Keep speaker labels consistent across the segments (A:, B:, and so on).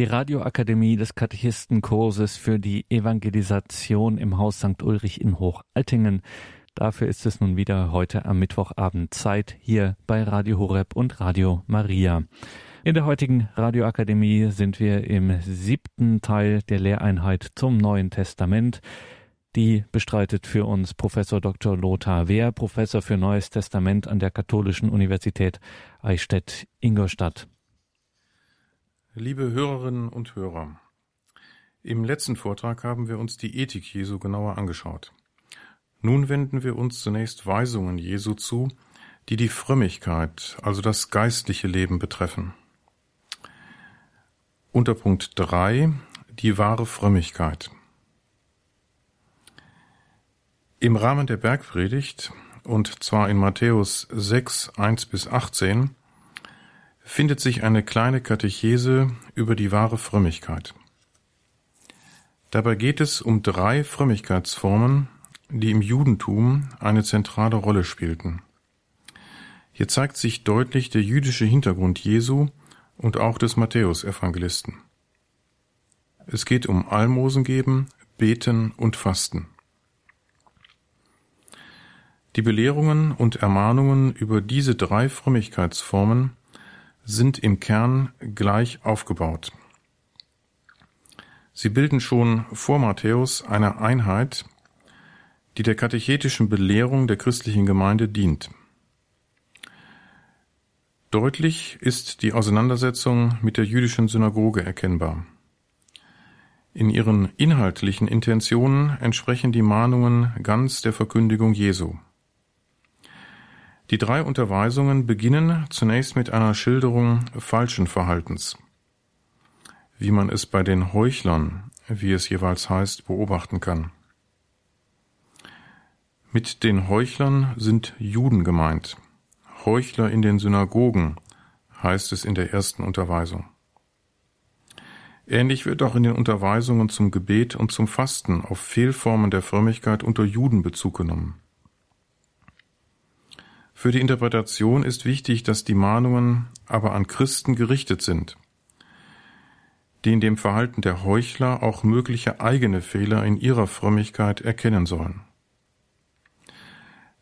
A: Die Radioakademie des Katechistenkurses für die Evangelisation im Haus St. Ulrich in Hochaltingen. Dafür ist es nun wieder heute am Mittwochabend Zeit hier bei Radio Horeb und Radio Maria. In der heutigen Radioakademie sind wir im siebten Teil der Lehreinheit zum Neuen Testament. Die bestreitet für uns Professor Dr. Lothar Wehr, Professor für Neues Testament an der Katholischen Universität Eichstätt-Ingolstadt.
B: Liebe Hörerinnen und Hörer, im letzten Vortrag haben wir uns die Ethik Jesu genauer angeschaut. Nun wenden wir uns zunächst Weisungen Jesu zu, die die Frömmigkeit, also das geistliche Leben betreffen. Unter Punkt 3 die wahre Frömmigkeit. Im Rahmen der Bergpredigt, und zwar in Matthäus 6, 1 bis 18, findet sich eine kleine Katechese über die wahre Frömmigkeit. Dabei geht es um drei Frömmigkeitsformen, die im Judentum eine zentrale Rolle spielten. Hier zeigt sich deutlich der jüdische Hintergrund Jesu und auch des Matthäus-Evangelisten. Es geht um Almosen geben, Beten und Fasten. Die Belehrungen und Ermahnungen über diese drei Frömmigkeitsformen sind im Kern gleich aufgebaut. Sie bilden schon vor Matthäus eine Einheit, die der katechetischen Belehrung der christlichen Gemeinde dient. Deutlich ist die Auseinandersetzung mit der jüdischen Synagoge erkennbar. In ihren inhaltlichen Intentionen entsprechen die Mahnungen ganz der Verkündigung Jesu. Die drei Unterweisungen beginnen zunächst mit einer Schilderung falschen Verhaltens, wie man es bei den Heuchlern, wie es jeweils heißt, beobachten kann. Mit den Heuchlern sind Juden gemeint. Heuchler in den Synagogen heißt es in der ersten Unterweisung. Ähnlich wird auch in den Unterweisungen zum Gebet und zum Fasten auf Fehlformen der Frömmigkeit unter Juden Bezug genommen. Für die Interpretation ist wichtig, dass die Mahnungen aber an Christen gerichtet sind, die in dem Verhalten der Heuchler auch mögliche eigene Fehler in ihrer Frömmigkeit erkennen sollen.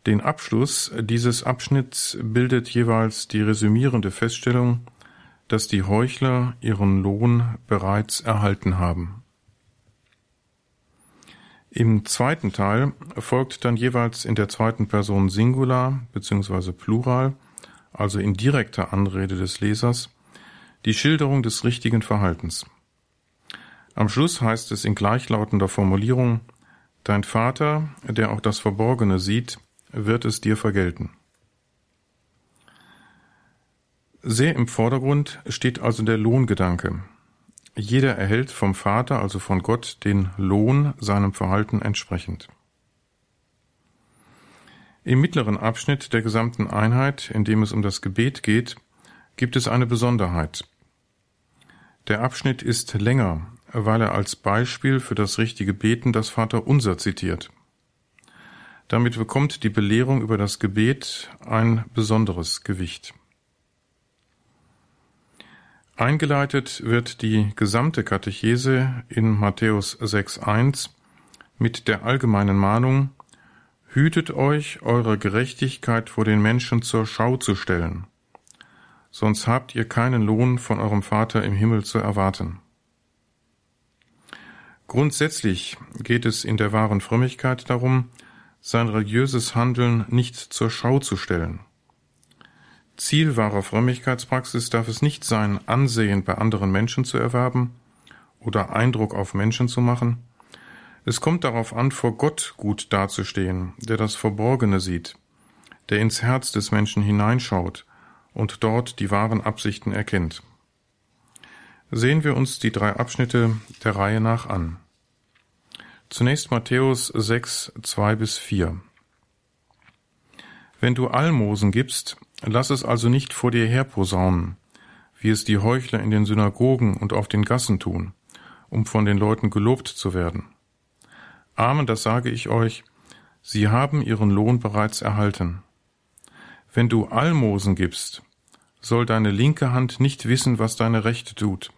B: Den Abschluss dieses Abschnitts bildet jeweils die resümierende Feststellung, dass die Heuchler ihren Lohn bereits erhalten haben. Im zweiten Teil folgt dann jeweils in der zweiten Person Singular bzw. Plural, also in direkter Anrede des Lesers, die Schilderung des richtigen Verhaltens. Am Schluss heißt es in gleichlautender Formulierung Dein Vater, der auch das Verborgene sieht, wird es dir vergelten. Sehr im Vordergrund steht also der Lohngedanke, jeder erhält vom Vater, also von Gott, den Lohn seinem Verhalten entsprechend. Im mittleren Abschnitt der gesamten Einheit, in dem es um das Gebet geht, gibt es eine Besonderheit. Der Abschnitt ist länger, weil er als Beispiel für das richtige Beten das Vaterunser zitiert. Damit bekommt die Belehrung über das Gebet ein besonderes Gewicht. Eingeleitet wird die gesamte Katechese in Matthäus 6.1 mit der allgemeinen Mahnung, Hütet euch, eure Gerechtigkeit vor den Menschen zur Schau zu stellen, sonst habt ihr keinen Lohn von eurem Vater im Himmel zu erwarten. Grundsätzlich geht es in der wahren Frömmigkeit darum, sein religiöses Handeln nicht zur Schau zu stellen. Ziel wahrer Frömmigkeitspraxis darf es nicht sein, Ansehen bei anderen Menschen zu erwerben oder Eindruck auf Menschen zu machen. Es kommt darauf an, vor Gott gut dazustehen, der das Verborgene sieht, der ins Herz des Menschen hineinschaut und dort die wahren Absichten erkennt. Sehen wir uns die drei Abschnitte der Reihe nach an. Zunächst Matthäus 6, 2 bis 4. Wenn du Almosen gibst, lass es also nicht vor dir herposaunen, wie es die Heuchler in den Synagogen und auf den Gassen tun, um von den Leuten gelobt zu werden. Amen, das sage ich euch, sie haben ihren Lohn bereits erhalten. Wenn du Almosen gibst, soll deine linke Hand nicht wissen, was deine rechte tut.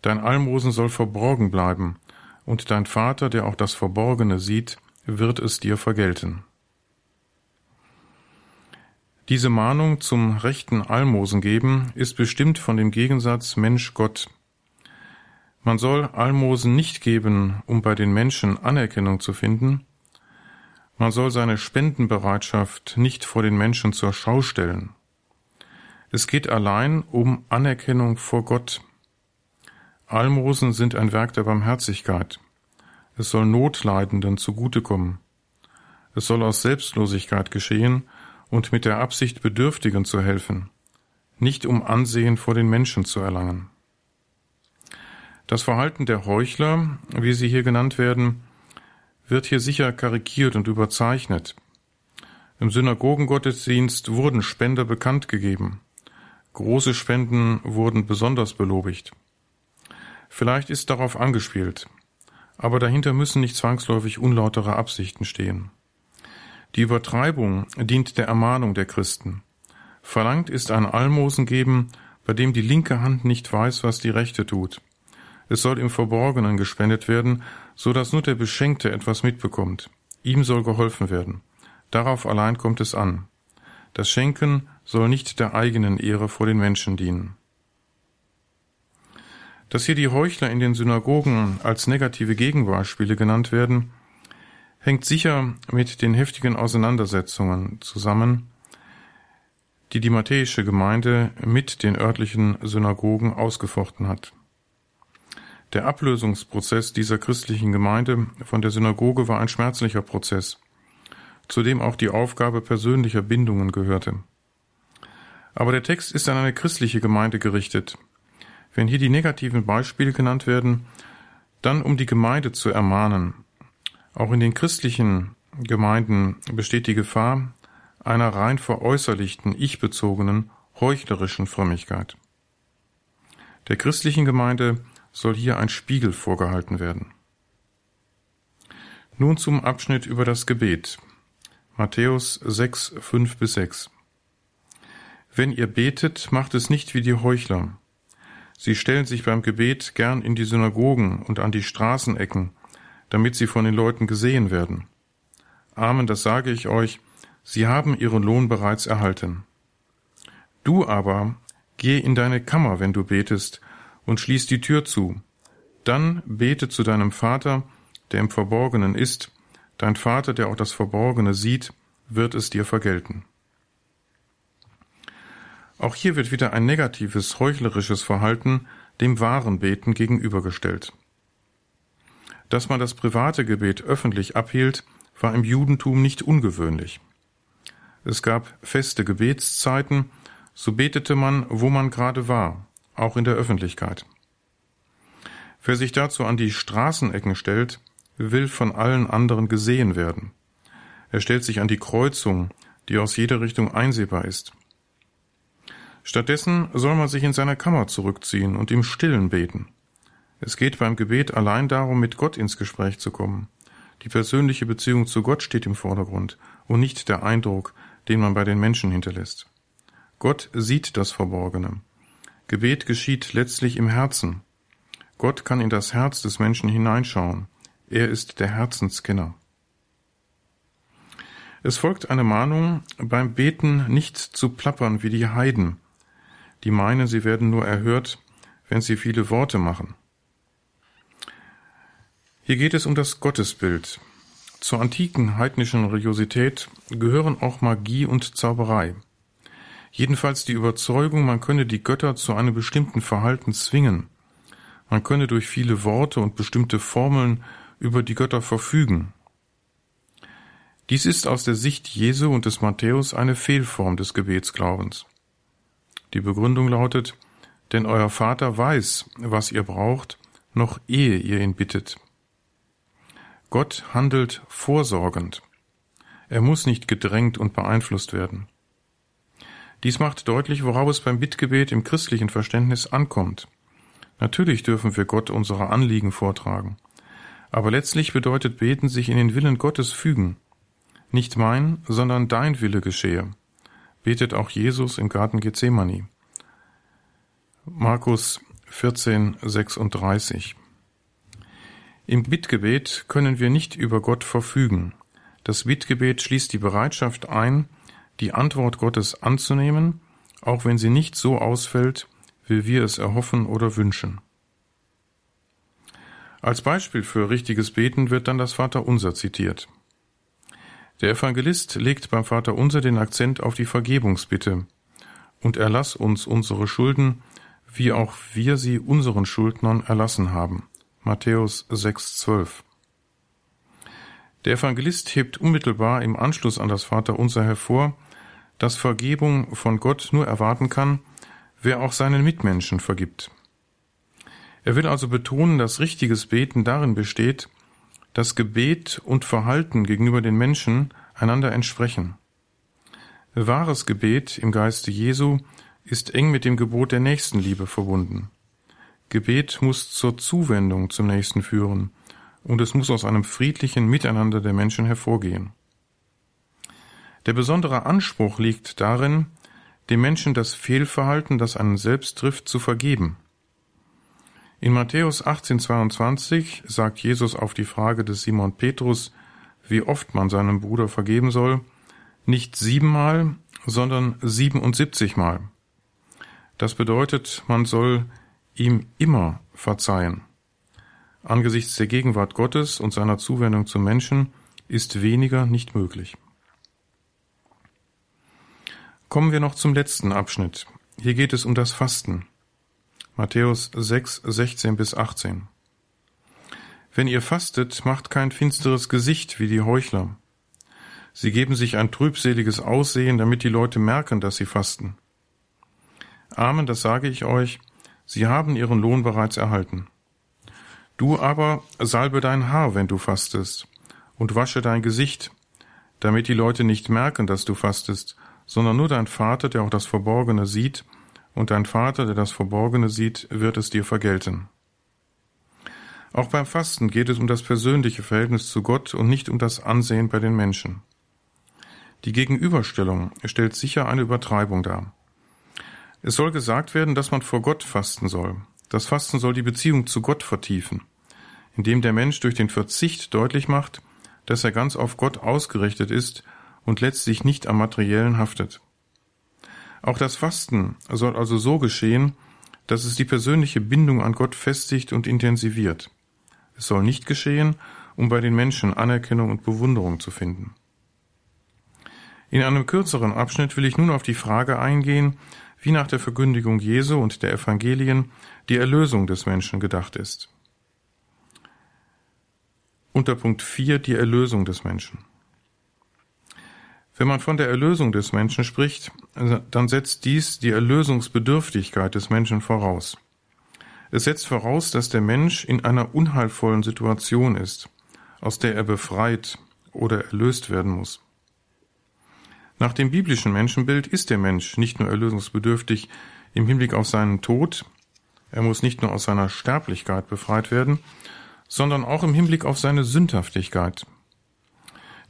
B: Dein Almosen soll verborgen bleiben, und dein Vater, der auch das Verborgene sieht, wird es dir vergelten. Diese Mahnung zum rechten Almosen geben ist bestimmt von dem Gegensatz Mensch-Gott. Man soll Almosen nicht geben, um bei den Menschen Anerkennung zu finden. Man soll seine Spendenbereitschaft nicht vor den Menschen zur Schau stellen. Es geht allein um Anerkennung vor Gott. Almosen sind ein Werk der Barmherzigkeit. Es soll Notleidenden zugutekommen. Es soll aus Selbstlosigkeit geschehen und mit der Absicht, Bedürftigen zu helfen, nicht um Ansehen vor den Menschen zu erlangen. Das Verhalten der Heuchler, wie sie hier genannt werden, wird hier sicher karikiert und überzeichnet. Im Synagogengottesdienst wurden Spender bekannt gegeben. Große Spenden wurden besonders belobigt. Vielleicht ist darauf angespielt, aber dahinter müssen nicht zwangsläufig unlautere Absichten stehen. Die Übertreibung dient der Ermahnung der Christen. Verlangt ist ein Almosen geben, bei dem die linke Hand nicht weiß, was die rechte tut. Es soll im Verborgenen gespendet werden, so dass nur der Beschenkte etwas mitbekommt. Ihm soll geholfen werden. Darauf allein kommt es an. Das Schenken soll nicht der eigenen Ehre vor den Menschen dienen. Dass hier die Heuchler in den Synagogen als negative Gegenbeispiele genannt werden, hängt sicher mit den heftigen Auseinandersetzungen zusammen, die die matthäische Gemeinde mit den örtlichen Synagogen ausgefochten hat. Der Ablösungsprozess dieser christlichen Gemeinde von der Synagoge war ein schmerzlicher Prozess, zu dem auch die Aufgabe persönlicher Bindungen gehörte. Aber der Text ist an eine christliche Gemeinde gerichtet. Wenn hier die negativen Beispiele genannt werden, dann um die Gemeinde zu ermahnen, auch in den christlichen Gemeinden besteht die Gefahr einer rein veräußerlichten, ich-bezogenen, heuchlerischen Frömmigkeit. Der christlichen Gemeinde soll hier ein Spiegel vorgehalten werden. Nun zum Abschnitt über das Gebet. Matthäus 6, 5 bis 6. Wenn ihr betet, macht es nicht wie die Heuchler. Sie stellen sich beim Gebet gern in die Synagogen und an die Straßenecken, damit sie von den Leuten gesehen werden. Amen, das sage ich euch, sie haben ihren Lohn bereits erhalten. Du aber geh in deine Kammer, wenn du betest, und schließ die Tür zu. Dann bete zu deinem Vater, der im Verborgenen ist, dein Vater, der auch das Verborgene sieht, wird es dir vergelten. Auch hier wird wieder ein negatives, heuchlerisches Verhalten dem wahren Beten gegenübergestellt. Dass man das private Gebet öffentlich abhielt, war im Judentum nicht ungewöhnlich. Es gab feste Gebetszeiten, so betete man, wo man gerade war, auch in der Öffentlichkeit. Wer sich dazu an die Straßenecken stellt, will von allen anderen gesehen werden. Er stellt sich an die Kreuzung, die aus jeder Richtung einsehbar ist. Stattdessen soll man sich in seiner Kammer zurückziehen und im Stillen beten. Es geht beim Gebet allein darum, mit Gott ins Gespräch zu kommen. Die persönliche Beziehung zu Gott steht im Vordergrund und nicht der Eindruck, den man bei den Menschen hinterlässt. Gott sieht das Verborgene. Gebet geschieht letztlich im Herzen. Gott kann in das Herz des Menschen hineinschauen. Er ist der Herzenskenner. Es folgt eine Mahnung, beim Beten nicht zu plappern wie die Heiden, die meinen, sie werden nur erhört, wenn sie viele Worte machen. Hier geht es um das Gottesbild. Zur antiken heidnischen Religiosität gehören auch Magie und Zauberei. Jedenfalls die Überzeugung, man könne die Götter zu einem bestimmten Verhalten zwingen. Man könne durch viele Worte und bestimmte Formeln über die Götter verfügen. Dies ist aus der Sicht Jesu und des Matthäus eine Fehlform des Gebetsglaubens. Die Begründung lautet, denn euer Vater weiß, was ihr braucht, noch ehe ihr ihn bittet. Gott handelt vorsorgend. Er muss nicht gedrängt und beeinflusst werden. Dies macht deutlich, worauf es beim Bittgebet im christlichen Verständnis ankommt. Natürlich dürfen wir Gott unsere Anliegen vortragen. Aber letztlich bedeutet Beten sich in den Willen Gottes fügen. Nicht mein, sondern dein Wille geschehe. Betet auch Jesus im Garten Gethsemane. Markus 1436. Im Bittgebet können wir nicht über Gott verfügen. Das Bittgebet schließt die Bereitschaft ein, die Antwort Gottes anzunehmen, auch wenn sie nicht so ausfällt, wie wir es erhoffen oder wünschen. Als Beispiel für richtiges Beten wird dann das Vaterunser zitiert. Der Evangelist legt beim Vaterunser den Akzent auf die Vergebungsbitte und erlass uns unsere Schulden, wie auch wir sie unseren Schuldnern erlassen haben. Matthäus 6,12. Der Evangelist hebt unmittelbar im Anschluss an das Vaterunser hervor, dass Vergebung von Gott nur erwarten kann, wer auch seinen Mitmenschen vergibt. Er will also betonen, dass richtiges Beten darin besteht, dass Gebet und Verhalten gegenüber den Menschen einander entsprechen. Wahres Gebet im Geiste Jesu ist eng mit dem Gebot der Nächstenliebe verbunden. Gebet muss zur Zuwendung zum Nächsten führen, und es muss aus einem friedlichen Miteinander der Menschen hervorgehen. Der besondere Anspruch liegt darin, dem Menschen das Fehlverhalten, das einen selbst trifft, zu vergeben. In Matthäus 18,22 sagt Jesus auf die Frage des Simon Petrus, wie oft man seinem Bruder vergeben soll, nicht siebenmal, sondern siebenundsiebzigmal. Das bedeutet, man soll ihm immer verzeihen. Angesichts der Gegenwart Gottes und seiner Zuwendung zum Menschen ist weniger nicht möglich. Kommen wir noch zum letzten Abschnitt. Hier geht es um das Fasten. Matthäus 6, 16 bis 18. Wenn ihr fastet, macht kein finsteres Gesicht wie die Heuchler. Sie geben sich ein trübseliges Aussehen, damit die Leute merken, dass sie fasten. Amen, das sage ich euch, sie haben ihren Lohn bereits erhalten. Du aber salbe dein Haar, wenn du fastest, und wasche dein Gesicht, damit die Leute nicht merken, dass du fastest, sondern nur dein Vater, der auch das Verborgene sieht, und dein Vater, der das Verborgene sieht, wird es dir vergelten. Auch beim Fasten geht es um das persönliche Verhältnis zu Gott und nicht um das Ansehen bei den Menschen. Die Gegenüberstellung stellt sicher eine Übertreibung dar. Es soll gesagt werden, dass man vor Gott fasten soll. Das Fasten soll die Beziehung zu Gott vertiefen, indem der Mensch durch den Verzicht deutlich macht, dass er ganz auf Gott ausgerichtet ist und letztlich nicht am Materiellen haftet. Auch das Fasten soll also so geschehen, dass es die persönliche Bindung an Gott festigt und intensiviert. Es soll nicht geschehen, um bei den Menschen Anerkennung und Bewunderung zu finden. In einem kürzeren Abschnitt will ich nun auf die Frage eingehen, wie nach der Verkündigung Jesu und der Evangelien die Erlösung des Menschen gedacht ist. Unter Punkt 4 die Erlösung des Menschen. Wenn man von der Erlösung des Menschen spricht, dann setzt dies die Erlösungsbedürftigkeit des Menschen voraus. Es setzt voraus, dass der Mensch in einer unheilvollen Situation ist, aus der er befreit oder erlöst werden muss. Nach dem biblischen Menschenbild ist der Mensch nicht nur erlösungsbedürftig im Hinblick auf seinen Tod, er muss nicht nur aus seiner Sterblichkeit befreit werden, sondern auch im Hinblick auf seine Sündhaftigkeit,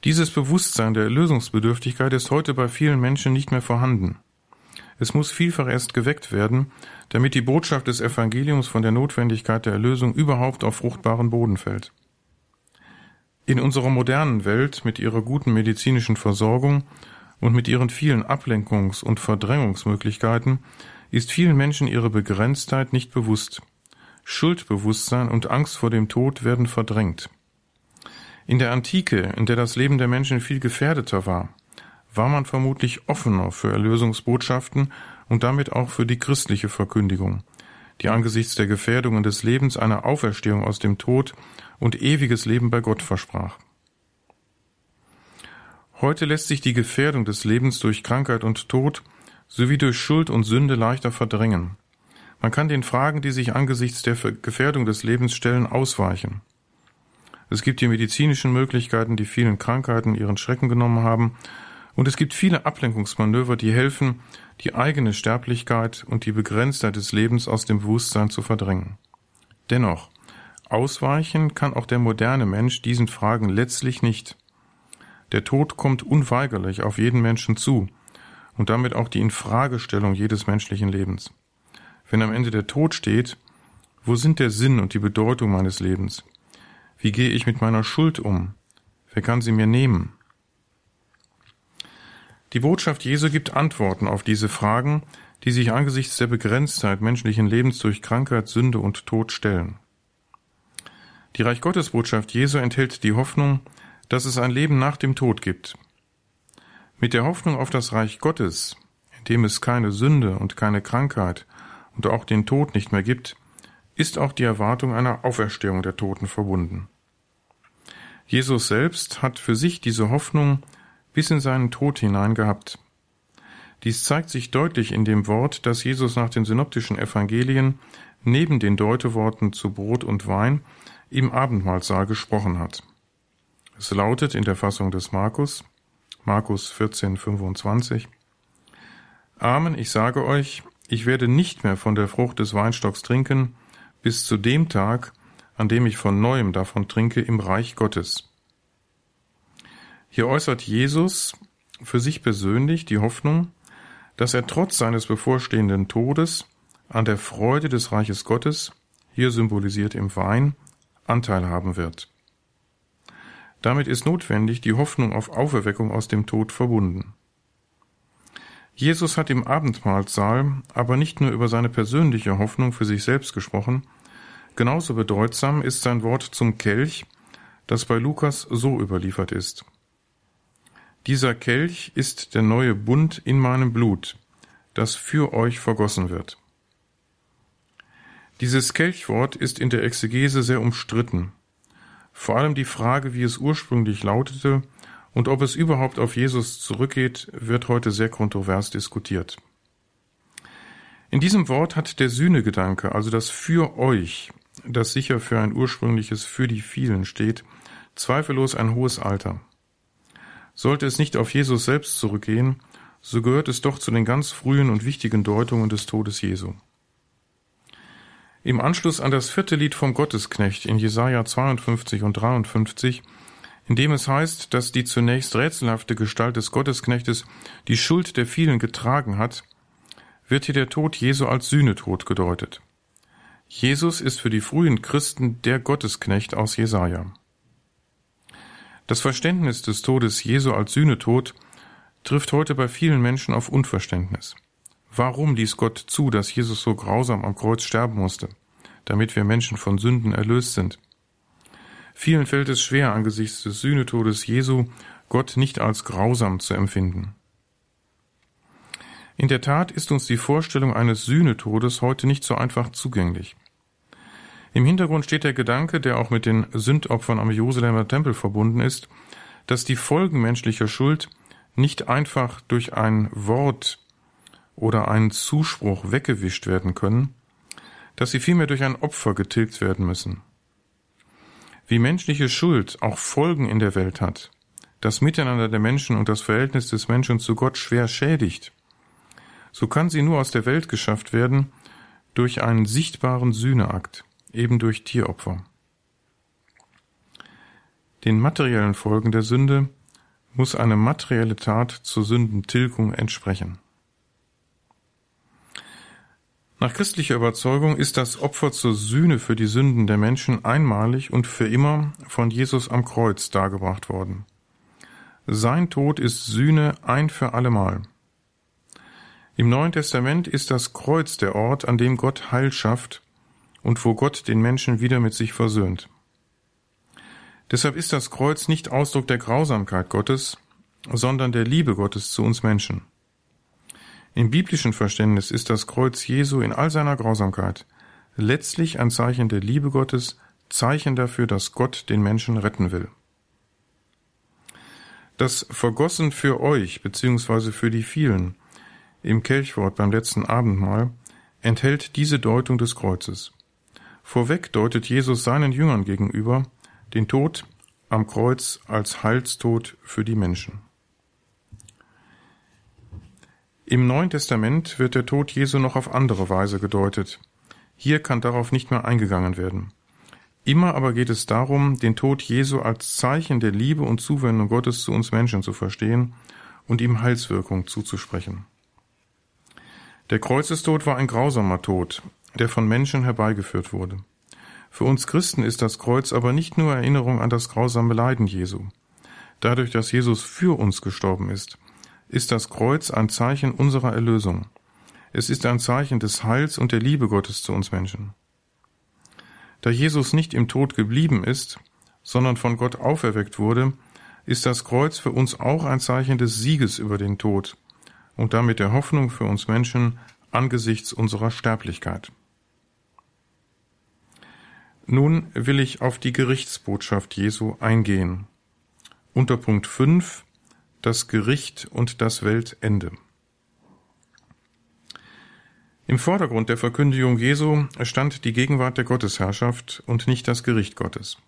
B: dieses Bewusstsein der Erlösungsbedürftigkeit ist heute bei vielen Menschen nicht mehr vorhanden. Es muss vielfach erst geweckt werden, damit die Botschaft des Evangeliums von der Notwendigkeit der Erlösung überhaupt auf fruchtbaren Boden fällt. In unserer modernen Welt mit ihrer guten medizinischen Versorgung und mit ihren vielen Ablenkungs- und Verdrängungsmöglichkeiten ist vielen Menschen ihre Begrenztheit nicht bewusst. Schuldbewusstsein und Angst vor dem Tod werden verdrängt. In der Antike, in der das Leben der Menschen viel gefährdeter war, war man vermutlich offener für Erlösungsbotschaften und damit auch für die christliche Verkündigung, die angesichts der Gefährdungen des Lebens eine Auferstehung aus dem Tod und ewiges Leben bei Gott versprach. Heute lässt sich die Gefährdung des Lebens durch Krankheit und Tod sowie durch Schuld und Sünde leichter verdrängen. Man kann den Fragen, die sich angesichts der Gefährdung des Lebens stellen, ausweichen. Es gibt die medizinischen Möglichkeiten, die vielen Krankheiten ihren Schrecken genommen haben. Und es gibt viele Ablenkungsmanöver, die helfen, die eigene Sterblichkeit und die Begrenztheit des Lebens aus dem Bewusstsein zu verdrängen. Dennoch, ausweichen kann auch der moderne Mensch diesen Fragen letztlich nicht. Der Tod kommt unweigerlich auf jeden Menschen zu und damit auch die Infragestellung jedes menschlichen Lebens. Wenn am Ende der Tod steht, Wo sind der Sinn und die Bedeutung meines Lebens? Wie gehe ich mit meiner Schuld um? Wer kann sie mir nehmen? Die Botschaft Jesu gibt Antworten auf diese Fragen, die sich angesichts der Begrenztheit menschlichen Lebens durch Krankheit, Sünde und Tod stellen. Die Reich Gottes Botschaft Jesu enthält die Hoffnung, dass es ein Leben nach dem Tod gibt. Mit der Hoffnung auf das Reich Gottes, in dem es keine Sünde und keine Krankheit und auch den Tod nicht mehr gibt, ist auch die Erwartung einer Auferstehung der Toten verbunden. Jesus selbst hat für sich diese Hoffnung bis in seinen Tod hinein gehabt. Dies zeigt sich deutlich in dem Wort, das Jesus nach den synoptischen Evangelien neben den Deuteworten zu Brot und Wein im Abendmahlsaal gesprochen hat. Es lautet in der Fassung des Markus, Markus 14, 25, Amen, ich sage euch, ich werde nicht mehr von der Frucht des Weinstocks trinken, bis zu dem Tag, an dem ich von neuem davon trinke im Reich Gottes. Hier äußert Jesus für sich persönlich die Hoffnung, dass er trotz seines bevorstehenden Todes an der Freude des Reiches Gottes, hier symbolisiert im Wein, Anteil haben wird. Damit ist notwendig die Hoffnung auf Auferweckung aus dem Tod verbunden. Jesus hat im Abendmahlsaal aber nicht nur über seine persönliche Hoffnung für sich selbst gesprochen, genauso bedeutsam ist sein Wort zum Kelch, das bei Lukas so überliefert ist. Dieser Kelch ist der neue Bund in meinem Blut, das für euch vergossen wird. Dieses Kelchwort ist in der Exegese sehr umstritten. Vor allem die Frage, wie es ursprünglich lautete und ob es überhaupt auf Jesus zurückgeht, wird heute sehr kontrovers diskutiert. In diesem Wort hat der Sühnegedanke, also das für euch, das sicher für ein ursprüngliches für die vielen steht, zweifellos ein hohes Alter. Sollte es nicht auf Jesus selbst zurückgehen, so gehört es doch zu den ganz frühen und wichtigen Deutungen des Todes Jesu. Im Anschluss an das vierte Lied vom Gottesknecht in Jesaja 52 und 53, in dem es heißt, dass die zunächst rätselhafte Gestalt des Gottesknechtes die Schuld der vielen getragen hat, wird hier der Tod Jesu als Sühnetod gedeutet. Jesus ist für die frühen Christen der Gottesknecht aus Jesaja. Das Verständnis des Todes Jesu als Sühnetod trifft heute bei vielen Menschen auf Unverständnis. Warum ließ Gott zu, dass Jesus so grausam am Kreuz sterben musste, damit wir Menschen von Sünden erlöst sind? Vielen fällt es schwer, angesichts des Sühnetodes Jesu Gott nicht als grausam zu empfinden. In der Tat ist uns die Vorstellung eines Sühnetodes heute nicht so einfach zugänglich. Im Hintergrund steht der Gedanke, der auch mit den Sündopfern am Jerusalemer Tempel verbunden ist, dass die Folgen menschlicher Schuld nicht einfach durch ein Wort oder einen Zuspruch weggewischt werden können, dass sie vielmehr durch ein Opfer getilgt werden müssen. Wie menschliche Schuld auch Folgen in der Welt hat, das Miteinander der Menschen und das Verhältnis des Menschen zu Gott schwer schädigt, so kann sie nur aus der Welt geschafft werden durch einen sichtbaren Sühneakt eben durch Tieropfer. Den materiellen Folgen der Sünde muss eine materielle Tat zur Sündentilgung entsprechen. Nach christlicher Überzeugung ist das Opfer zur Sühne für die Sünden der Menschen einmalig und für immer von Jesus am Kreuz dargebracht worden. Sein Tod ist Sühne ein für allemal. Im Neuen Testament ist das Kreuz der Ort, an dem Gott Heil schafft und wo Gott den Menschen wieder mit sich versöhnt. Deshalb ist das Kreuz nicht Ausdruck der Grausamkeit Gottes, sondern der Liebe Gottes zu uns Menschen. Im biblischen Verständnis ist das Kreuz Jesu in all seiner Grausamkeit letztlich ein Zeichen der Liebe Gottes, Zeichen dafür, dass Gott den Menschen retten will. Das Vergossen für euch bzw. für die vielen im Kelchwort beim letzten Abendmahl enthält diese Deutung des Kreuzes. Vorweg deutet Jesus seinen Jüngern gegenüber den Tod am Kreuz als Heilstod für die Menschen. Im Neuen Testament wird der Tod Jesu noch auf andere Weise gedeutet. Hier kann darauf nicht mehr eingegangen werden. Immer aber geht es darum, den Tod Jesu als Zeichen der Liebe und Zuwendung Gottes zu uns Menschen zu verstehen und ihm Heilswirkung zuzusprechen. Der Kreuzestod war ein grausamer Tod, der von Menschen herbeigeführt wurde. Für uns Christen ist das Kreuz aber nicht nur Erinnerung an das grausame Leiden Jesu. Dadurch, dass Jesus für uns gestorben ist, ist das Kreuz ein Zeichen unserer Erlösung. Es ist ein Zeichen des Heils und der Liebe Gottes zu uns Menschen. Da Jesus nicht im Tod geblieben ist, sondern von Gott auferweckt wurde, ist das Kreuz für uns auch ein Zeichen des Sieges über den Tod und damit der Hoffnung für uns Menschen angesichts unserer Sterblichkeit. Nun will ich auf die Gerichtsbotschaft Jesu eingehen. Unter Punkt 5 das Gericht und das Weltende. Im Vordergrund der Verkündigung Jesu stand die Gegenwart der Gottesherrschaft und nicht das Gericht Gottes.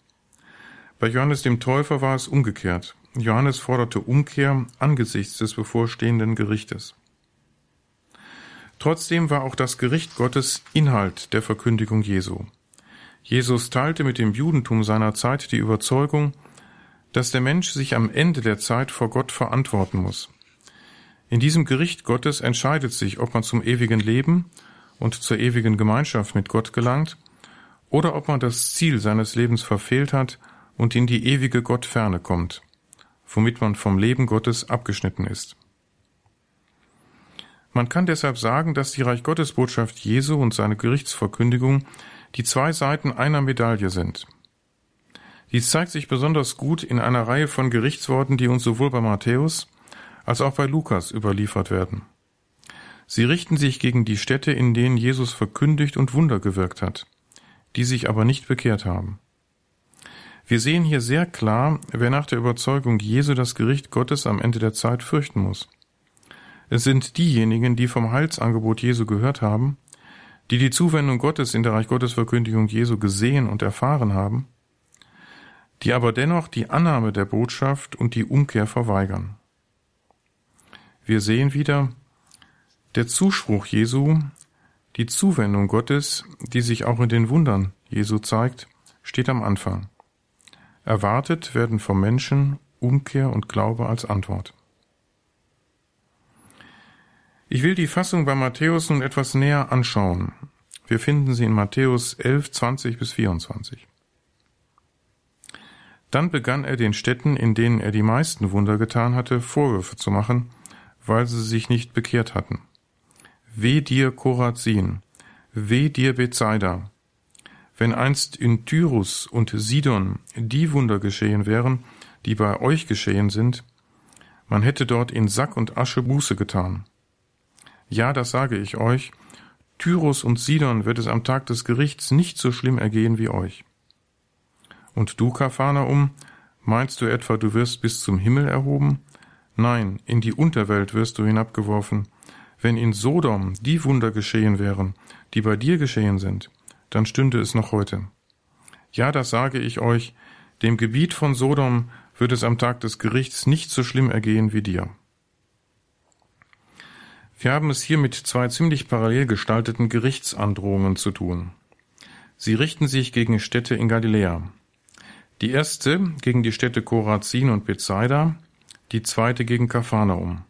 B: Bei Johannes dem Täufer war es umgekehrt. Johannes forderte Umkehr angesichts des bevorstehenden Gerichtes. Trotzdem war auch das Gericht Gottes Inhalt der Verkündigung Jesu. Jesus teilte mit dem Judentum seiner Zeit die Überzeugung, dass der Mensch sich am Ende der Zeit vor Gott verantworten muss. In diesem Gericht Gottes entscheidet sich, ob man zum ewigen Leben und zur ewigen Gemeinschaft mit Gott gelangt oder ob man das Ziel seines Lebens verfehlt hat und in die ewige Gottferne kommt, womit man vom Leben Gottes abgeschnitten ist. Man kann deshalb sagen, dass die Reich Gottes Botschaft Jesu und seine Gerichtsverkündigung die zwei Seiten einer Medaille sind. Dies zeigt sich besonders gut in einer Reihe von Gerichtsworten, die uns sowohl bei Matthäus als auch bei Lukas überliefert werden. Sie richten sich gegen die Städte, in denen Jesus verkündigt und Wunder gewirkt hat, die sich aber nicht bekehrt haben. Wir sehen hier sehr klar, wer nach der Überzeugung Jesu das Gericht Gottes am Ende der Zeit fürchten muss. Es sind diejenigen, die vom Heilsangebot Jesu gehört haben, die die Zuwendung Gottes in der Reich Gottes Jesu gesehen und erfahren haben, die aber dennoch die Annahme der Botschaft und die Umkehr verweigern. Wir sehen wieder, der Zuspruch Jesu, die Zuwendung Gottes, die sich auch in den Wundern Jesu zeigt, steht am Anfang. Erwartet werden vom Menschen Umkehr und Glaube als Antwort. Ich will die Fassung bei Matthäus nun etwas näher anschauen. Wir finden sie in Matthäus 11, 20 bis 24. Dann begann er den Städten, in denen er die meisten Wunder getan hatte, Vorwürfe zu machen, weil sie sich nicht bekehrt hatten. Weh dir, Korazin! Weh dir, Bethsaida! Wenn einst in Tyrus und Sidon die Wunder geschehen wären, die bei euch geschehen sind, man hätte dort in Sack und Asche Buße getan. Ja, das sage ich euch, Tyrus und Sidon wird es am Tag des Gerichts nicht so schlimm ergehen wie euch. Und du, Kapharnaum, meinst du etwa, du wirst bis zum Himmel erhoben? Nein, in die Unterwelt wirst du hinabgeworfen. Wenn in Sodom die Wunder geschehen wären, die bei dir geschehen sind, dann stünde es noch heute. Ja, das sage ich euch, dem Gebiet von Sodom wird es am Tag des Gerichts nicht so schlimm ergehen wie dir. Wir haben es hier mit zwei ziemlich parallel gestalteten Gerichtsandrohungen zu tun. Sie richten sich gegen Städte in Galiläa. Die erste gegen die Städte Korazin und Bethsaida, die zweite gegen Kapharnaum.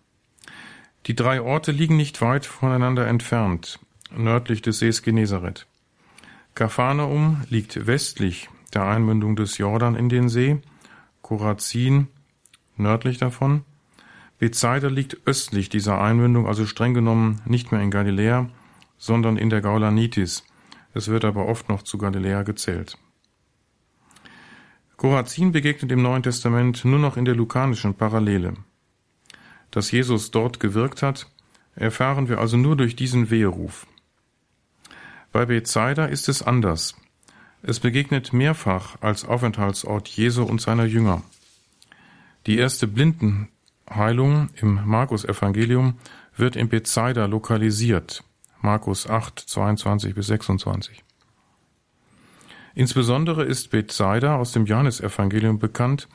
B: Die drei Orte liegen nicht weit voneinander entfernt, nördlich des Sees Genezareth. Kapharnaum liegt westlich der Einmündung des Jordan in den See, Korazin nördlich davon. Bethsaida liegt östlich dieser Einmündung, also streng genommen nicht mehr in Galiläa, sondern in der Gaulanitis. Es wird aber oft noch zu Galiläa gezählt. Korazin begegnet im Neuen Testament nur noch in der lukanischen Parallele. Dass Jesus dort gewirkt hat, erfahren wir also nur durch diesen Weheruf. Bei Bethsaida ist es anders. Es begegnet mehrfach als Aufenthaltsort Jesu und seiner Jünger. Die erste Blindenheilung im Markus-Evangelium wird in Bethsaida lokalisiert. Markus 8, 22 bis 26. Insbesondere ist Bethsaida aus dem Johannesevangelium bekannt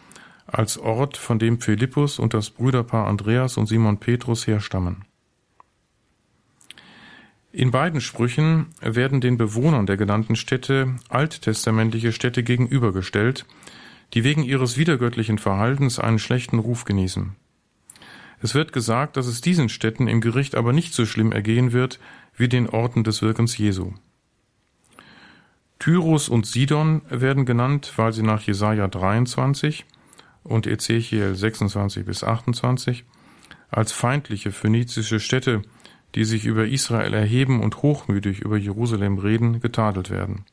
B: als Ort, von dem Philippus und das Brüderpaar Andreas und Simon Petrus herstammen. In beiden Sprüchen werden den Bewohnern der genannten Städte alttestamentliche Städte gegenübergestellt, die wegen ihres widergöttlichen Verhaltens einen schlechten Ruf genießen. Es wird gesagt, dass es diesen Städten im Gericht aber nicht so schlimm ergehen wird wie den Orten des Wirkens Jesu. Tyrus und Sidon werden genannt, weil sie nach Jesaja 23 und Ezechiel 26 bis 28 als feindliche phönizische Städte, die sich über Israel erheben und hochmütig über Jerusalem reden, getadelt werden.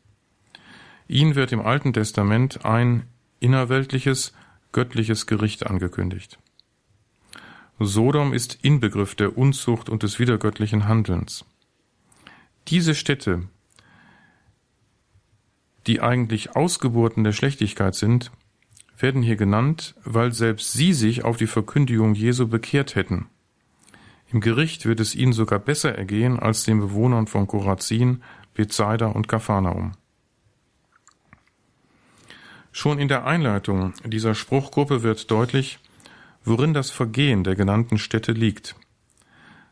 B: Ihnen wird im Alten Testament ein innerweltliches, göttliches Gericht angekündigt. Sodom ist Inbegriff der Unzucht und des widergöttlichen Handelns. Diese Städte, die eigentlich Ausgeburten der Schlechtigkeit sind, werden hier genannt, weil selbst sie sich auf die Verkündigung Jesu bekehrt hätten. Im Gericht wird es ihnen sogar besser ergehen als den Bewohnern von Korazin, Bethsaida und Kapharnaum. Schon in der Einleitung dieser Spruchgruppe wird deutlich, worin das Vergehen der genannten Städte liegt.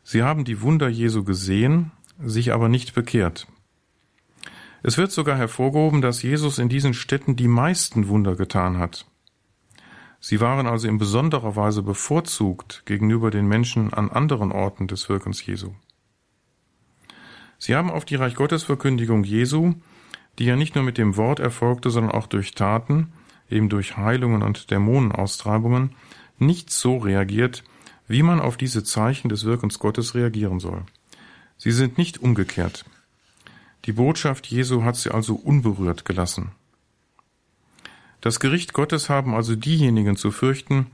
B: Sie haben die Wunder Jesu gesehen, sich aber nicht bekehrt. Es wird sogar hervorgehoben, dass Jesus in diesen Städten die meisten Wunder getan hat. Sie waren also in besonderer Weise bevorzugt gegenüber den Menschen an anderen Orten des Wirkens Jesu. Sie haben auf die Reich Gottes Verkündigung Jesu, die ja nicht nur mit dem Wort erfolgte, sondern auch durch Taten, eben durch Heilungen und Dämonenaustreibungen, nicht so reagiert, wie man auf diese Zeichen des Wirkens Gottes reagieren soll. Sie sind nicht umgekehrt. Die Botschaft Jesu hat sie also unberührt gelassen. Das Gericht Gottes haben also diejenigen zu fürchten,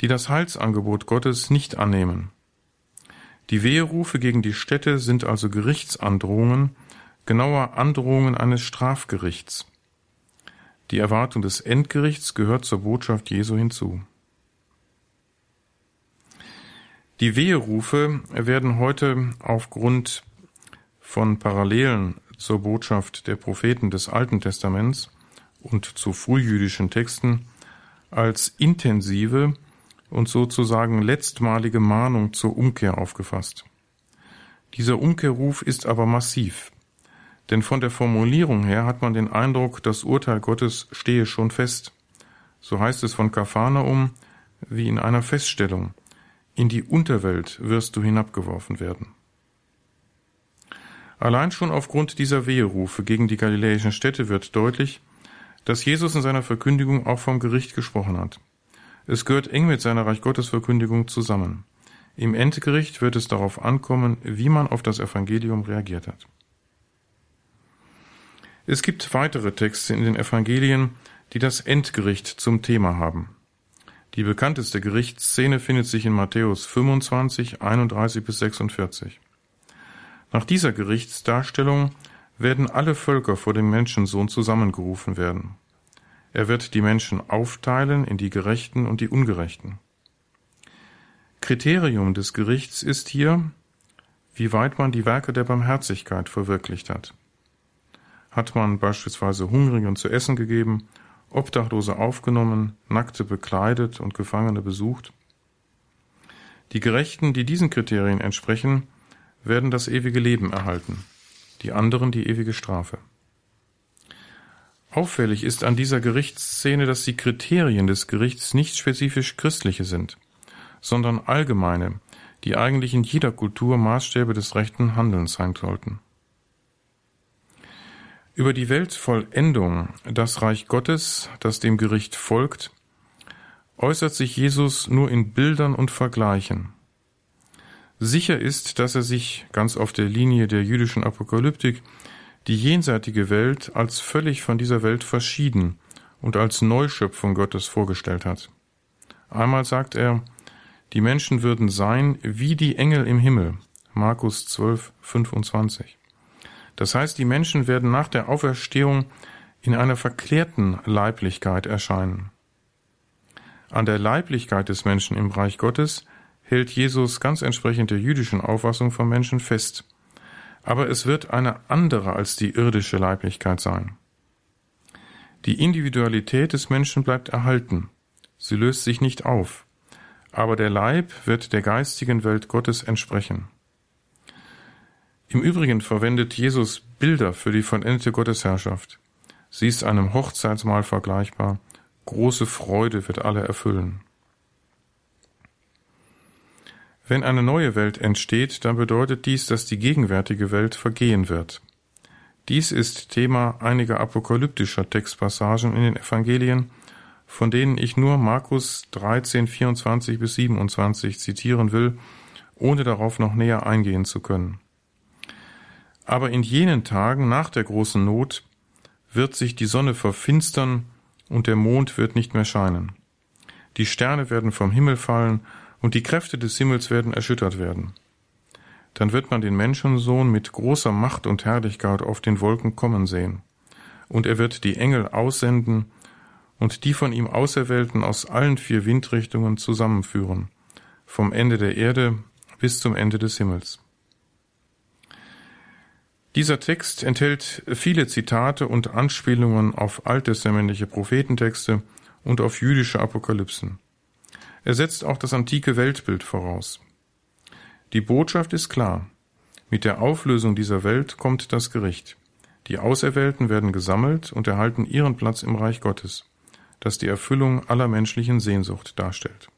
B: die das Heilsangebot Gottes nicht annehmen. Die Weherufe gegen die Städte sind also Gerichtsandrohungen, genauer Androhungen eines Strafgerichts. Die Erwartung des Endgerichts gehört zur Botschaft Jesu hinzu. Die Weherufe werden heute aufgrund von Parallelen zur Botschaft der Propheten des Alten Testaments und zu frühjüdischen Texten als intensive und sozusagen letztmalige Mahnung zur Umkehr aufgefasst. Dieser Umkehrruf ist aber massiv, denn von der Formulierung her hat man den Eindruck, das Urteil Gottes stehe schon fest. So heißt es von Kapharnaum wie in einer Feststellung. In die Unterwelt wirst du hinabgeworfen werden. Allein schon aufgrund dieser Weherufe gegen die galiläischen Städte wird deutlich, dass Jesus in seiner Verkündigung auch vom Gericht gesprochen hat. Es gehört eng mit seiner Reich Gottes Verkündigung zusammen. Im Endgericht wird es darauf ankommen, wie man auf das Evangelium reagiert hat. Es gibt weitere Texte in den Evangelien, die das Endgericht zum Thema haben. Die bekannteste Gerichtsszene findet sich in Matthäus 25, 31 bis 46. Nach dieser Gerichtsdarstellung werden alle Völker vor dem Menschensohn zusammengerufen werden. Er wird die Menschen aufteilen in die Gerechten und die Ungerechten. Kriterium des Gerichts ist hier, wie weit man die Werke der Barmherzigkeit verwirklicht hat. Hat man beispielsweise Hungrigen zu essen gegeben, Obdachlose aufgenommen, Nackte bekleidet und Gefangene besucht? Die Gerechten, die diesen Kriterien entsprechen, werden das ewige Leben erhalten, die anderen die ewige Strafe. Auffällig ist an dieser Gerichtsszene, dass die Kriterien des Gerichts nicht spezifisch christliche sind, sondern allgemeine, die eigentlich in jeder Kultur Maßstäbe des rechten Handelns sein sollten. Über die Weltvollendung, das Reich Gottes, das dem Gericht folgt, äußert sich Jesus nur in Bildern und Vergleichen. Sicher ist, dass er sich, ganz auf der Linie der jüdischen Apokalyptik, die jenseitige Welt als völlig von dieser Welt verschieden und als Neuschöpfung Gottes vorgestellt hat. Einmal sagt er, die Menschen würden sein wie die Engel im Himmel. Markus 12, 25. Das heißt, die Menschen werden nach der Auferstehung in einer verklärten Leiblichkeit erscheinen. An der Leiblichkeit des Menschen im Reich Gottes hält Jesus ganz entsprechend der jüdischen Auffassung vom Menschen fest. Aber es wird eine andere als die irdische Leiblichkeit sein. Die Individualität des Menschen bleibt erhalten. Sie löst sich nicht auf. Aber der Leib wird der geistigen Welt Gottes entsprechen. Im Übrigen verwendet Jesus Bilder für die vollendete Gottesherrschaft. Sie ist einem Hochzeitsmahl vergleichbar. Große Freude wird alle erfüllen. Wenn eine neue Welt entsteht, dann bedeutet dies, dass die gegenwärtige Welt vergehen wird. Dies ist Thema einiger apokalyptischer Textpassagen in den Evangelien, von denen ich nur Markus 13, 24 bis 27 zitieren will, ohne darauf noch näher eingehen zu können. Aber in jenen Tagen nach der großen Not wird sich die Sonne verfinstern und der Mond wird nicht mehr scheinen. Die Sterne werden vom Himmel fallen und die Kräfte des Himmels werden erschüttert werden. Dann wird man den Menschensohn mit großer Macht und Herrlichkeit auf den Wolken kommen sehen. Und er wird die Engel aussenden und die von ihm Auserwählten aus allen vier Windrichtungen zusammenführen, vom Ende der Erde bis zum Ende des Himmels. Dieser Text enthält viele Zitate und Anspielungen auf alttestamentliche Prophetentexte und auf jüdische Apokalypsen. Er setzt auch das antike Weltbild voraus. Die Botschaft ist klar. Mit der Auflösung dieser Welt kommt das Gericht. Die Auserwählten werden gesammelt und erhalten ihren Platz im Reich Gottes, das die Erfüllung aller menschlichen Sehnsucht darstellt.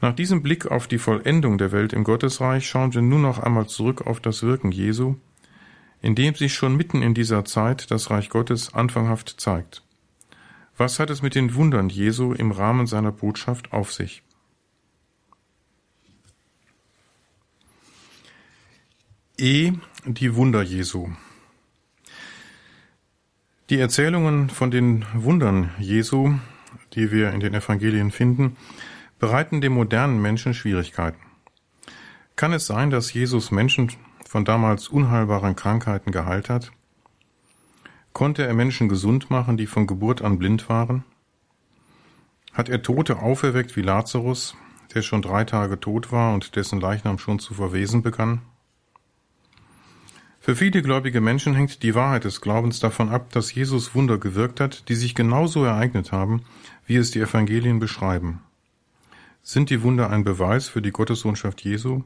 B: Nach diesem Blick auf die Vollendung der Welt im Gottesreich schauen wir nun noch einmal zurück auf das Wirken Jesu, in dem sich schon mitten in dieser Zeit das Reich Gottes anfanghaft zeigt. Was hat es mit den Wundern Jesu im Rahmen seiner Botschaft auf sich? E. Die Wunder Jesu. Die Erzählungen von den Wundern Jesu, die wir in den Evangelien finden, bereiten dem modernen Menschen Schwierigkeiten. Kann es sein, dass Jesus Menschen von damals unheilbaren Krankheiten geheilt hat? Konnte er Menschen gesund machen, die von Geburt an blind waren? Hat er Tote auferweckt wie Lazarus, der schon drei Tage tot war und dessen Leichnam schon zu verwesen begann? Für viele gläubige Menschen hängt die Wahrheit des Glaubens davon ab, dass Jesus Wunder gewirkt hat, die sich genauso ereignet haben, wie es die Evangelien beschreiben. Sind die Wunder ein Beweis für die Gottessohnschaft Jesu?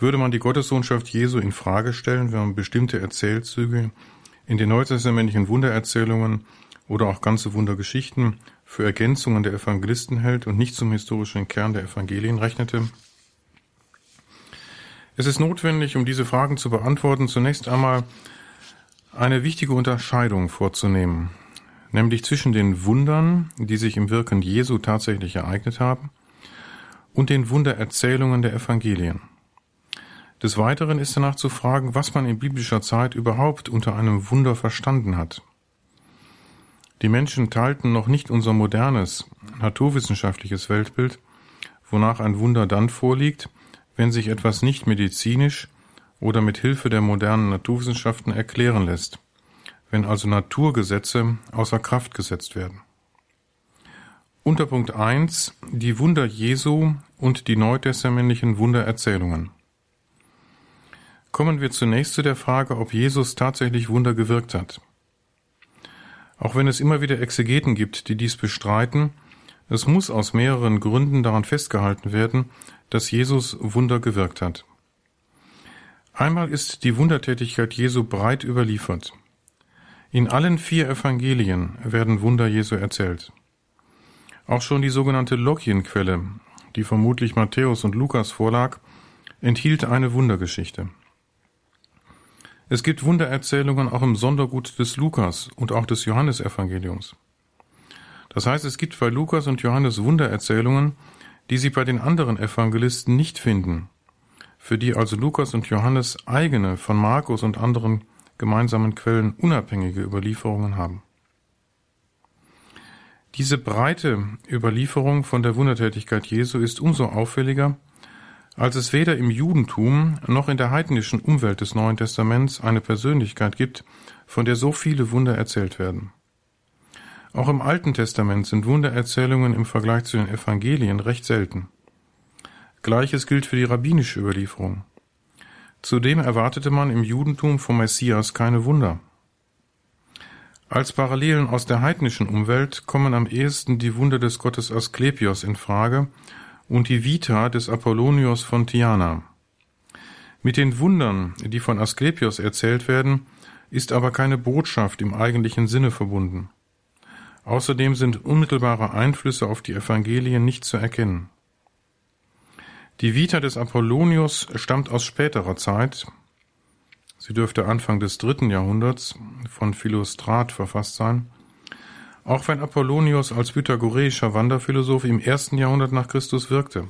B: Würde man die Gottessohnschaft Jesu in Frage stellen, wenn man bestimmte Erzählzüge in den neutestamentlichen Wundererzählungen oder auch ganze Wundergeschichten für Ergänzungen der Evangelisten hält und nicht zum historischen Kern der Evangelien rechnete? Es ist notwendig, um diese Fragen zu beantworten, zunächst einmal eine wichtige Unterscheidung vorzunehmen, nämlich zwischen den Wundern, die sich im Wirken Jesu tatsächlich ereignet haben, und den Wundererzählungen der Evangelien. Des Weiteren ist danach zu fragen, was man in biblischer Zeit überhaupt unter einem Wunder verstanden hat. Die Menschen teilten noch nicht unser modernes, naturwissenschaftliches Weltbild, wonach ein Wunder dann vorliegt, wenn sich etwas nicht medizinisch oder mit Hilfe der modernen Naturwissenschaften erklären lässt, wenn also Naturgesetze außer Kraft gesetzt werden. Unter Punkt 1 die Wunder Jesu und die neutestamentlichen Wundererzählungen. Kommen wir zunächst zu der Frage, ob Jesus tatsächlich Wunder gewirkt hat. Auch wenn es immer wieder Exegeten gibt, die dies bestreiten, es muss aus mehreren Gründen daran festgehalten werden, dass Jesus Wunder gewirkt hat. Einmal ist die Wundertätigkeit Jesu breit überliefert. In allen vier Evangelien werden Wunder Jesu erzählt. Auch schon die sogenannte Lokienquelle, die vermutlich Matthäus und Lukas vorlag, enthielt eine Wundergeschichte. Es gibt Wundererzählungen auch im Sondergut des Lukas und auch des Johannesevangeliums. Das heißt, es gibt bei Lukas und Johannes Wundererzählungen, die Sie bei den anderen Evangelisten nicht finden, für die also Lukas und Johannes eigene von Markus und anderen gemeinsamen Quellen unabhängige Überlieferungen haben. Diese breite Überlieferung von der Wundertätigkeit Jesu ist umso auffälliger, als es weder im Judentum noch in der heidnischen Umwelt des Neuen Testaments eine Persönlichkeit gibt, von der so viele Wunder erzählt werden. Auch im Alten Testament sind Wundererzählungen im Vergleich zu den Evangelien recht selten. Gleiches gilt für die rabbinische Überlieferung. Zudem erwartete man im Judentum vom Messias keine Wunder. Als Parallelen aus der heidnischen Umwelt kommen am ehesten die Wunder des Gottes Asklepios in Frage und die Vita des Apollonios von Tyana. Mit den Wundern, die von Asklepios erzählt werden, ist aber keine Botschaft im eigentlichen Sinne verbunden. Außerdem sind unmittelbare Einflüsse auf die Evangelien nicht zu erkennen. Die Vita des Apollonius stammt aus späterer Zeit, Sie dürfte Anfang des dritten Jahrhunderts von Philostrat verfasst sein. Auch wenn Apollonius als pythagoreischer Wanderphilosoph im ersten Jahrhundert nach Christus wirkte.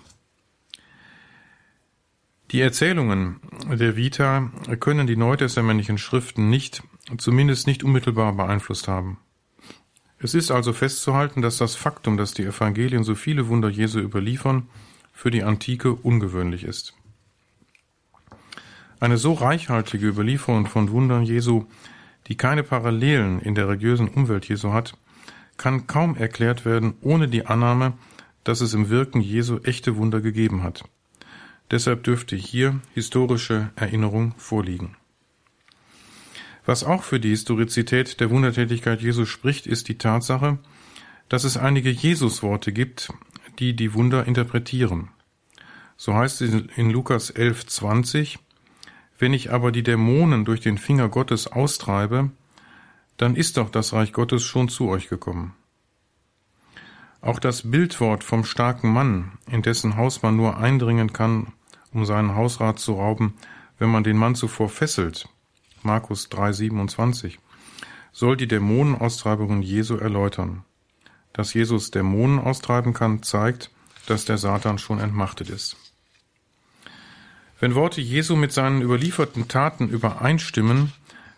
B: Die Erzählungen der Vita können die neutestamentlichen Schriften nicht, zumindest nicht unmittelbar beeinflusst haben. Es ist also festzuhalten, dass das Faktum, dass die Evangelien so viele Wunder Jesu überliefern, für die Antike ungewöhnlich ist. Eine so reichhaltige Überlieferung von Wundern Jesu, die keine Parallelen in der religiösen Umwelt Jesu hat, kann kaum erklärt werden ohne die Annahme, dass es im Wirken Jesu echte Wunder gegeben hat. Deshalb dürfte hier historische Erinnerung vorliegen. Was auch für die Historizität der Wundertätigkeit Jesu spricht, ist die Tatsache, dass es einige Jesusworte gibt, die die Wunder interpretieren. So heißt es in Lukas 11,20, wenn ich aber die Dämonen durch den Finger Gottes austreibe, dann ist doch das Reich Gottes schon zu euch gekommen. Auch das Bildwort vom starken Mann, in dessen Haus man nur eindringen kann, um seinen Hausrat zu rauben, wenn man den Mann zuvor fesselt. Markus 3,27 soll die Dämonenaustreibungen Jesu erläutern. Dass Jesus Dämonen austreiben kann, zeigt, dass der Satan schon entmachtet ist. Wenn Worte Jesu mit seinen überlieferten Taten übereinstimmen,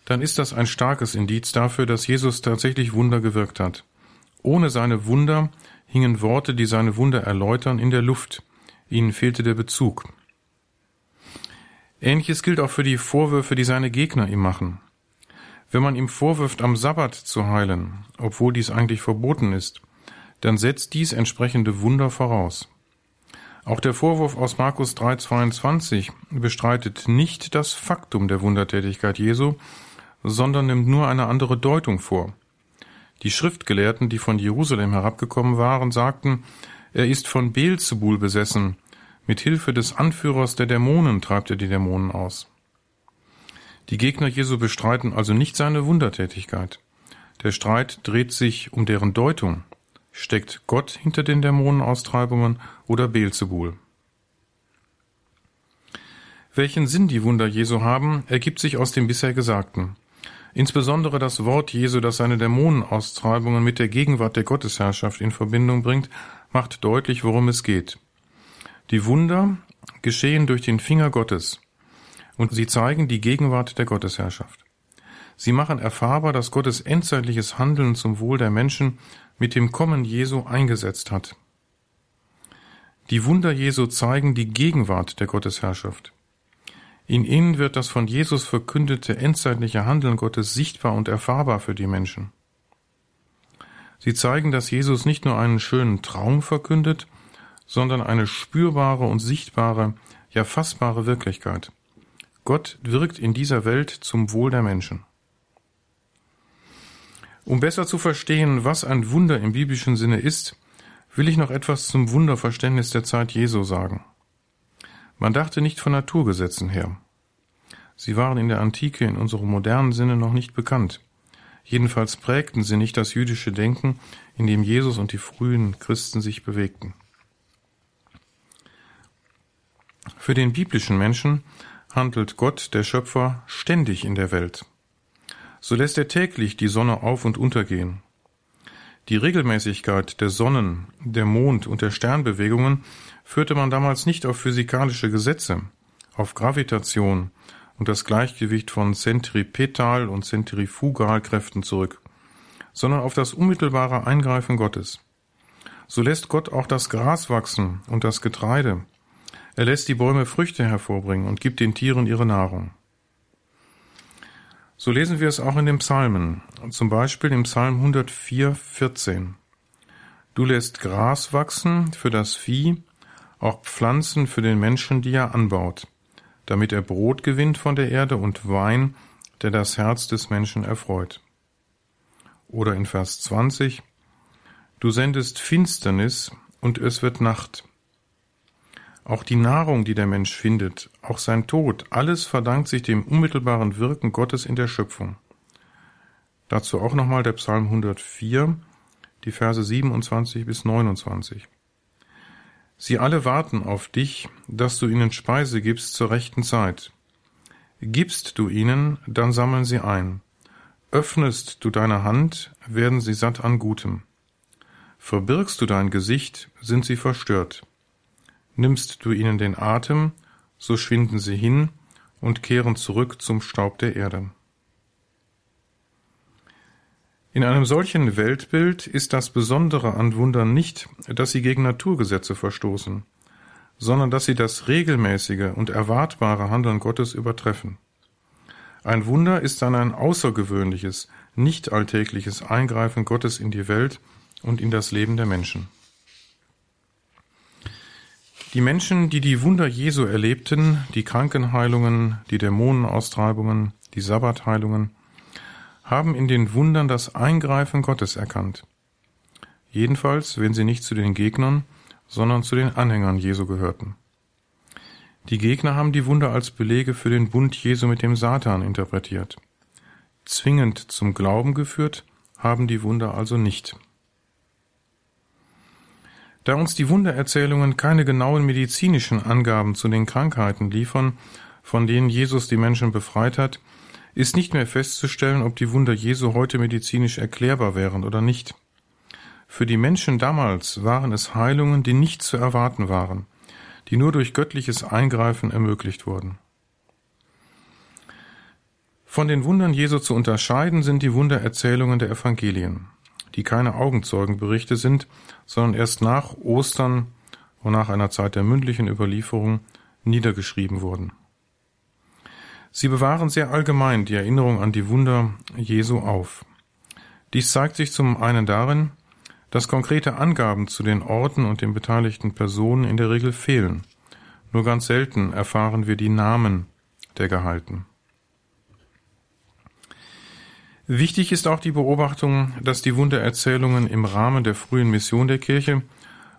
B: dann ist das ein starkes Indiz dafür, dass Jesus tatsächlich Wunder gewirkt hat. Ohne seine Wunder hingen Worte, die seine Wunder erläutern, in der Luft. Ihnen fehlte der Bezug. Ähnliches gilt auch für die Vorwürfe, die seine Gegner ihm machen. Wenn man ihm vorwirft, am Sabbat zu heilen, obwohl dies eigentlich verboten ist, dann setzt dies entsprechende Wunder voraus. Auch der Vorwurf aus Markus 3,22 bestreitet nicht das Faktum der Wundertätigkeit Jesu, sondern nimmt nur eine andere Deutung vor. Die Schriftgelehrten, die von Jerusalem herabgekommen waren, sagten, er ist von Beelzebul besessen, mit Hilfe des Anführers der Dämonen treibt er die Dämonen aus. Die Gegner Jesu bestreiten also nicht seine Wundertätigkeit. Der Streit dreht sich um deren Deutung. Steckt Gott hinter den Dämonenaustreibungen oder Beelzebul? Welchen Sinn die Wunder Jesu haben, ergibt sich aus dem bisher Gesagten. Insbesondere das Wort Jesu, das seine Dämonenaustreibungen mit der Gegenwart der Gottesherrschaft in Verbindung bringt, macht deutlich, worum es geht. Die Wunder geschehen durch den Finger Gottes und sie zeigen die Gegenwart der Gottesherrschaft. Sie machen erfahrbar, dass Gottes endzeitliches Handeln zum Wohl der Menschen mit dem Kommen Jesu eingesetzt hat. Die Wunder Jesu zeigen die Gegenwart der Gottesherrschaft. In ihnen wird das von Jesus verkündete endzeitliche Handeln Gottes sichtbar und erfahrbar für die Menschen. Sie zeigen, dass Jesus nicht nur einen schönen Traum verkündet, sondern eine spürbare und sichtbare, ja fassbare Wirklichkeit. Gott wirkt in dieser Welt zum Wohl der Menschen. Um besser zu verstehen, was ein Wunder im biblischen Sinne ist, will ich noch etwas zum Wunderverständnis der Zeit Jesu sagen. Man dachte nicht von Naturgesetzen her. Sie waren in der Antike in unserem modernen Sinne noch nicht bekannt. Jedenfalls prägten sie nicht das jüdische Denken, in dem Jesus und die frühen Christen sich bewegten. Für den biblischen Menschen handelt Gott, der Schöpfer, ständig in der Welt. So lässt er täglich die Sonne auf und untergehen. Die Regelmäßigkeit der Sonnen, der Mond und der Sternbewegungen führte man damals nicht auf physikalische Gesetze, auf Gravitation und das Gleichgewicht von Zentripetal- und Zentrifugalkräften zurück, sondern auf das unmittelbare Eingreifen Gottes. So lässt Gott auch das Gras wachsen und das Getreide, er lässt die Bäume Früchte hervorbringen und gibt den Tieren ihre Nahrung. So lesen wir es auch in den Psalmen, zum Beispiel im Psalm 104, 14. Du lässt Gras wachsen für das Vieh, auch Pflanzen für den Menschen, die er anbaut, damit er Brot gewinnt von der Erde und Wein, der das Herz des Menschen erfreut. Oder in Vers 20, Du sendest Finsternis und es wird Nacht, auch die Nahrung, die der Mensch findet, auch sein Tod, alles verdankt sich dem unmittelbaren Wirken Gottes in der Schöpfung. Dazu auch nochmal der Psalm 104, die Verse 27 bis 29. Sie alle warten auf dich, dass du ihnen Speise gibst zur rechten Zeit. Gibst du ihnen, dann sammeln sie ein. Öffnest du deine Hand, werden sie satt an Gutem. Verbirgst du dein Gesicht, sind sie verstört. Nimmst du ihnen den Atem, so schwinden sie hin und kehren zurück zum Staub der Erde. In einem solchen Weltbild ist das Besondere an Wundern nicht, dass sie gegen Naturgesetze verstoßen, sondern dass sie das regelmäßige und erwartbare Handeln Gottes übertreffen. Ein Wunder ist dann ein außergewöhnliches, nicht alltägliches Eingreifen Gottes in die Welt und in das Leben der Menschen. Die Menschen, die die Wunder Jesu erlebten, die Krankenheilungen, die Dämonenaustreibungen, die Sabbatheilungen, haben in den Wundern das Eingreifen Gottes erkannt. Jedenfalls, wenn sie nicht zu den Gegnern, sondern zu den Anhängern Jesu gehörten. Die Gegner haben die Wunder als Belege für den Bund Jesu mit dem Satan interpretiert. Zwingend zum Glauben geführt haben die Wunder also nicht. Da uns die Wundererzählungen keine genauen medizinischen Angaben zu den Krankheiten liefern, von denen Jesus die Menschen befreit hat, ist nicht mehr festzustellen, ob die Wunder Jesu heute medizinisch erklärbar wären oder nicht. Für die Menschen damals waren es Heilungen, die nicht zu erwarten waren, die nur durch göttliches Eingreifen ermöglicht wurden. Von den Wundern Jesu zu unterscheiden sind die Wundererzählungen der Evangelien, die keine Augenzeugenberichte sind, sondern erst nach Ostern und nach einer Zeit der mündlichen Überlieferung niedergeschrieben wurden. Sie bewahren sehr allgemein die Erinnerung an die Wunder Jesu auf. Dies zeigt sich zum einen darin, dass konkrete Angaben zu den Orten und den beteiligten Personen in der Regel fehlen. Nur ganz selten erfahren wir die Namen der Gehalten. Wichtig ist auch die Beobachtung, dass die Wundererzählungen im Rahmen der frühen Mission der Kirche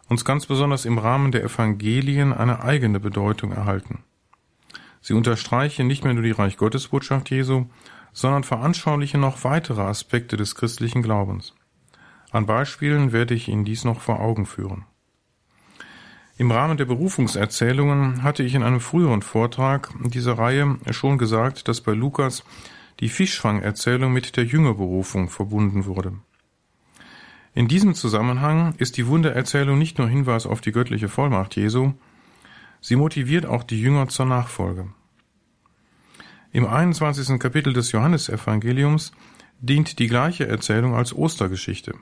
B: uns ganz besonders im Rahmen der Evangelien eine eigene Bedeutung erhalten. Sie unterstreichen nicht mehr nur die Reich Gottes Botschaft Jesu, sondern veranschaulichen noch weitere Aspekte des christlichen Glaubens. An Beispielen werde ich Ihnen dies noch vor Augen führen. Im Rahmen der Berufungserzählungen hatte ich in einem früheren Vortrag dieser Reihe schon gesagt, dass bei Lukas die Fischfangerzählung mit der Jüngerberufung verbunden wurde. In diesem Zusammenhang ist die Wundererzählung nicht nur Hinweis auf die göttliche Vollmacht Jesu, sie motiviert auch die Jünger zur Nachfolge. Im 21. Kapitel des Johannesevangeliums dient die gleiche Erzählung als Ostergeschichte.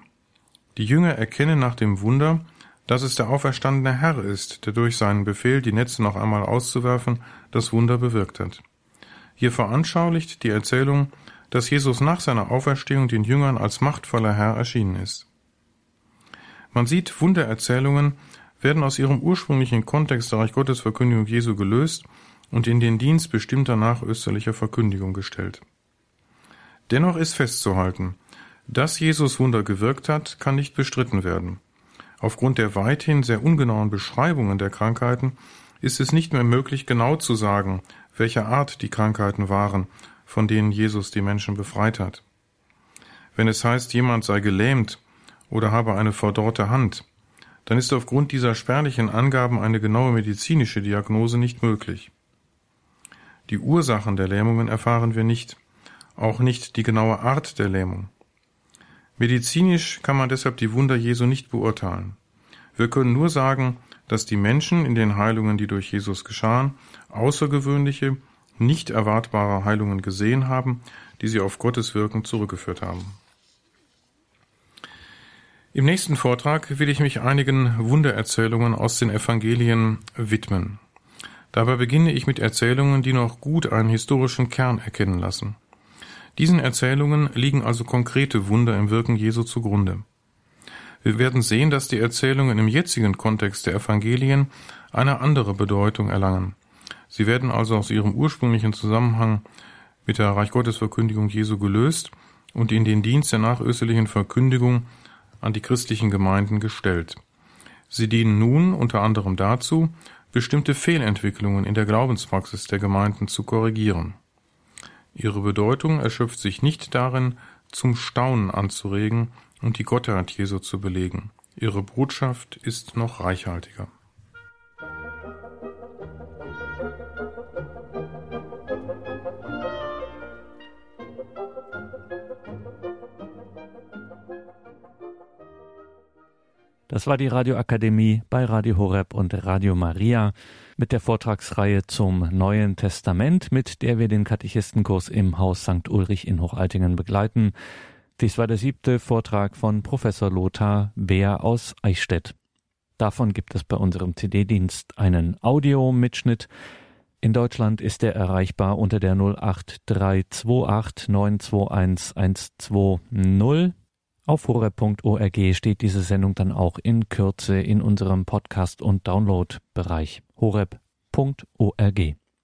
B: Die Jünger erkennen nach dem Wunder, dass es der auferstandene Herr ist, der durch seinen Befehl, die Netze noch einmal auszuwerfen, das Wunder bewirkt hat. Hier veranschaulicht die Erzählung, dass Jesus nach seiner Auferstehung den Jüngern als machtvoller Herr erschienen ist. Man sieht, Wundererzählungen werden aus ihrem ursprünglichen Kontext der Reich Gottes Verkündigung Jesu gelöst und in den Dienst bestimmter nachösterlicher Verkündigung gestellt. Dennoch ist festzuhalten, dass Jesus Wunder gewirkt hat, kann nicht bestritten werden. Aufgrund der weithin sehr ungenauen Beschreibungen der Krankheiten ist es nicht mehr möglich, genau zu sagen, welcher Art die Krankheiten waren, von denen Jesus die Menschen befreit hat. Wenn es heißt, jemand sei gelähmt oder habe eine verdorrte Hand, dann ist aufgrund dieser spärlichen Angaben eine genaue medizinische Diagnose nicht möglich. Die Ursachen der Lähmungen erfahren wir nicht, auch nicht die genaue Art der Lähmung. Medizinisch kann man deshalb die Wunder Jesu nicht beurteilen. Wir können nur sagen, dass die Menschen in den Heilungen, die durch Jesus geschahen, außergewöhnliche, nicht erwartbare Heilungen gesehen haben, die sie auf Gottes Wirken zurückgeführt haben. Im nächsten Vortrag will ich mich einigen Wundererzählungen aus den Evangelien widmen. Dabei beginne ich mit Erzählungen, die noch gut einen historischen Kern erkennen lassen. Diesen Erzählungen liegen also konkrete Wunder im Wirken Jesu zugrunde. Wir werden sehen, dass die Erzählungen im jetzigen Kontext der Evangelien eine andere Bedeutung erlangen. Sie werden also aus ihrem ursprünglichen Zusammenhang mit der Reich Gottes Verkündigung Jesu gelöst und in den Dienst der nachösterlichen Verkündigung an die christlichen Gemeinden gestellt. Sie dienen nun unter anderem dazu, bestimmte Fehlentwicklungen in der Glaubenspraxis der Gemeinden zu korrigieren. Ihre Bedeutung erschöpft sich nicht darin, zum Staunen anzuregen und die Gottheit Jesu zu belegen. Ihre Botschaft ist noch reichhaltiger.
A: Das war die Radioakademie bei Radio Horeb und Radio Maria mit der Vortragsreihe zum Neuen Testament, mit der wir den Katechistenkurs im Haus St. Ulrich in Hochaltingen begleiten. Dies war der siebte Vortrag von Professor Lothar Beer aus Eichstätt. Davon gibt es bei unserem CD-Dienst einen Audiomitschnitt. In Deutschland ist er erreichbar unter der 08328 921 120. Auf horeb.org steht diese Sendung dann auch in Kürze in unserem Podcast- und Download-Bereich horeb.org.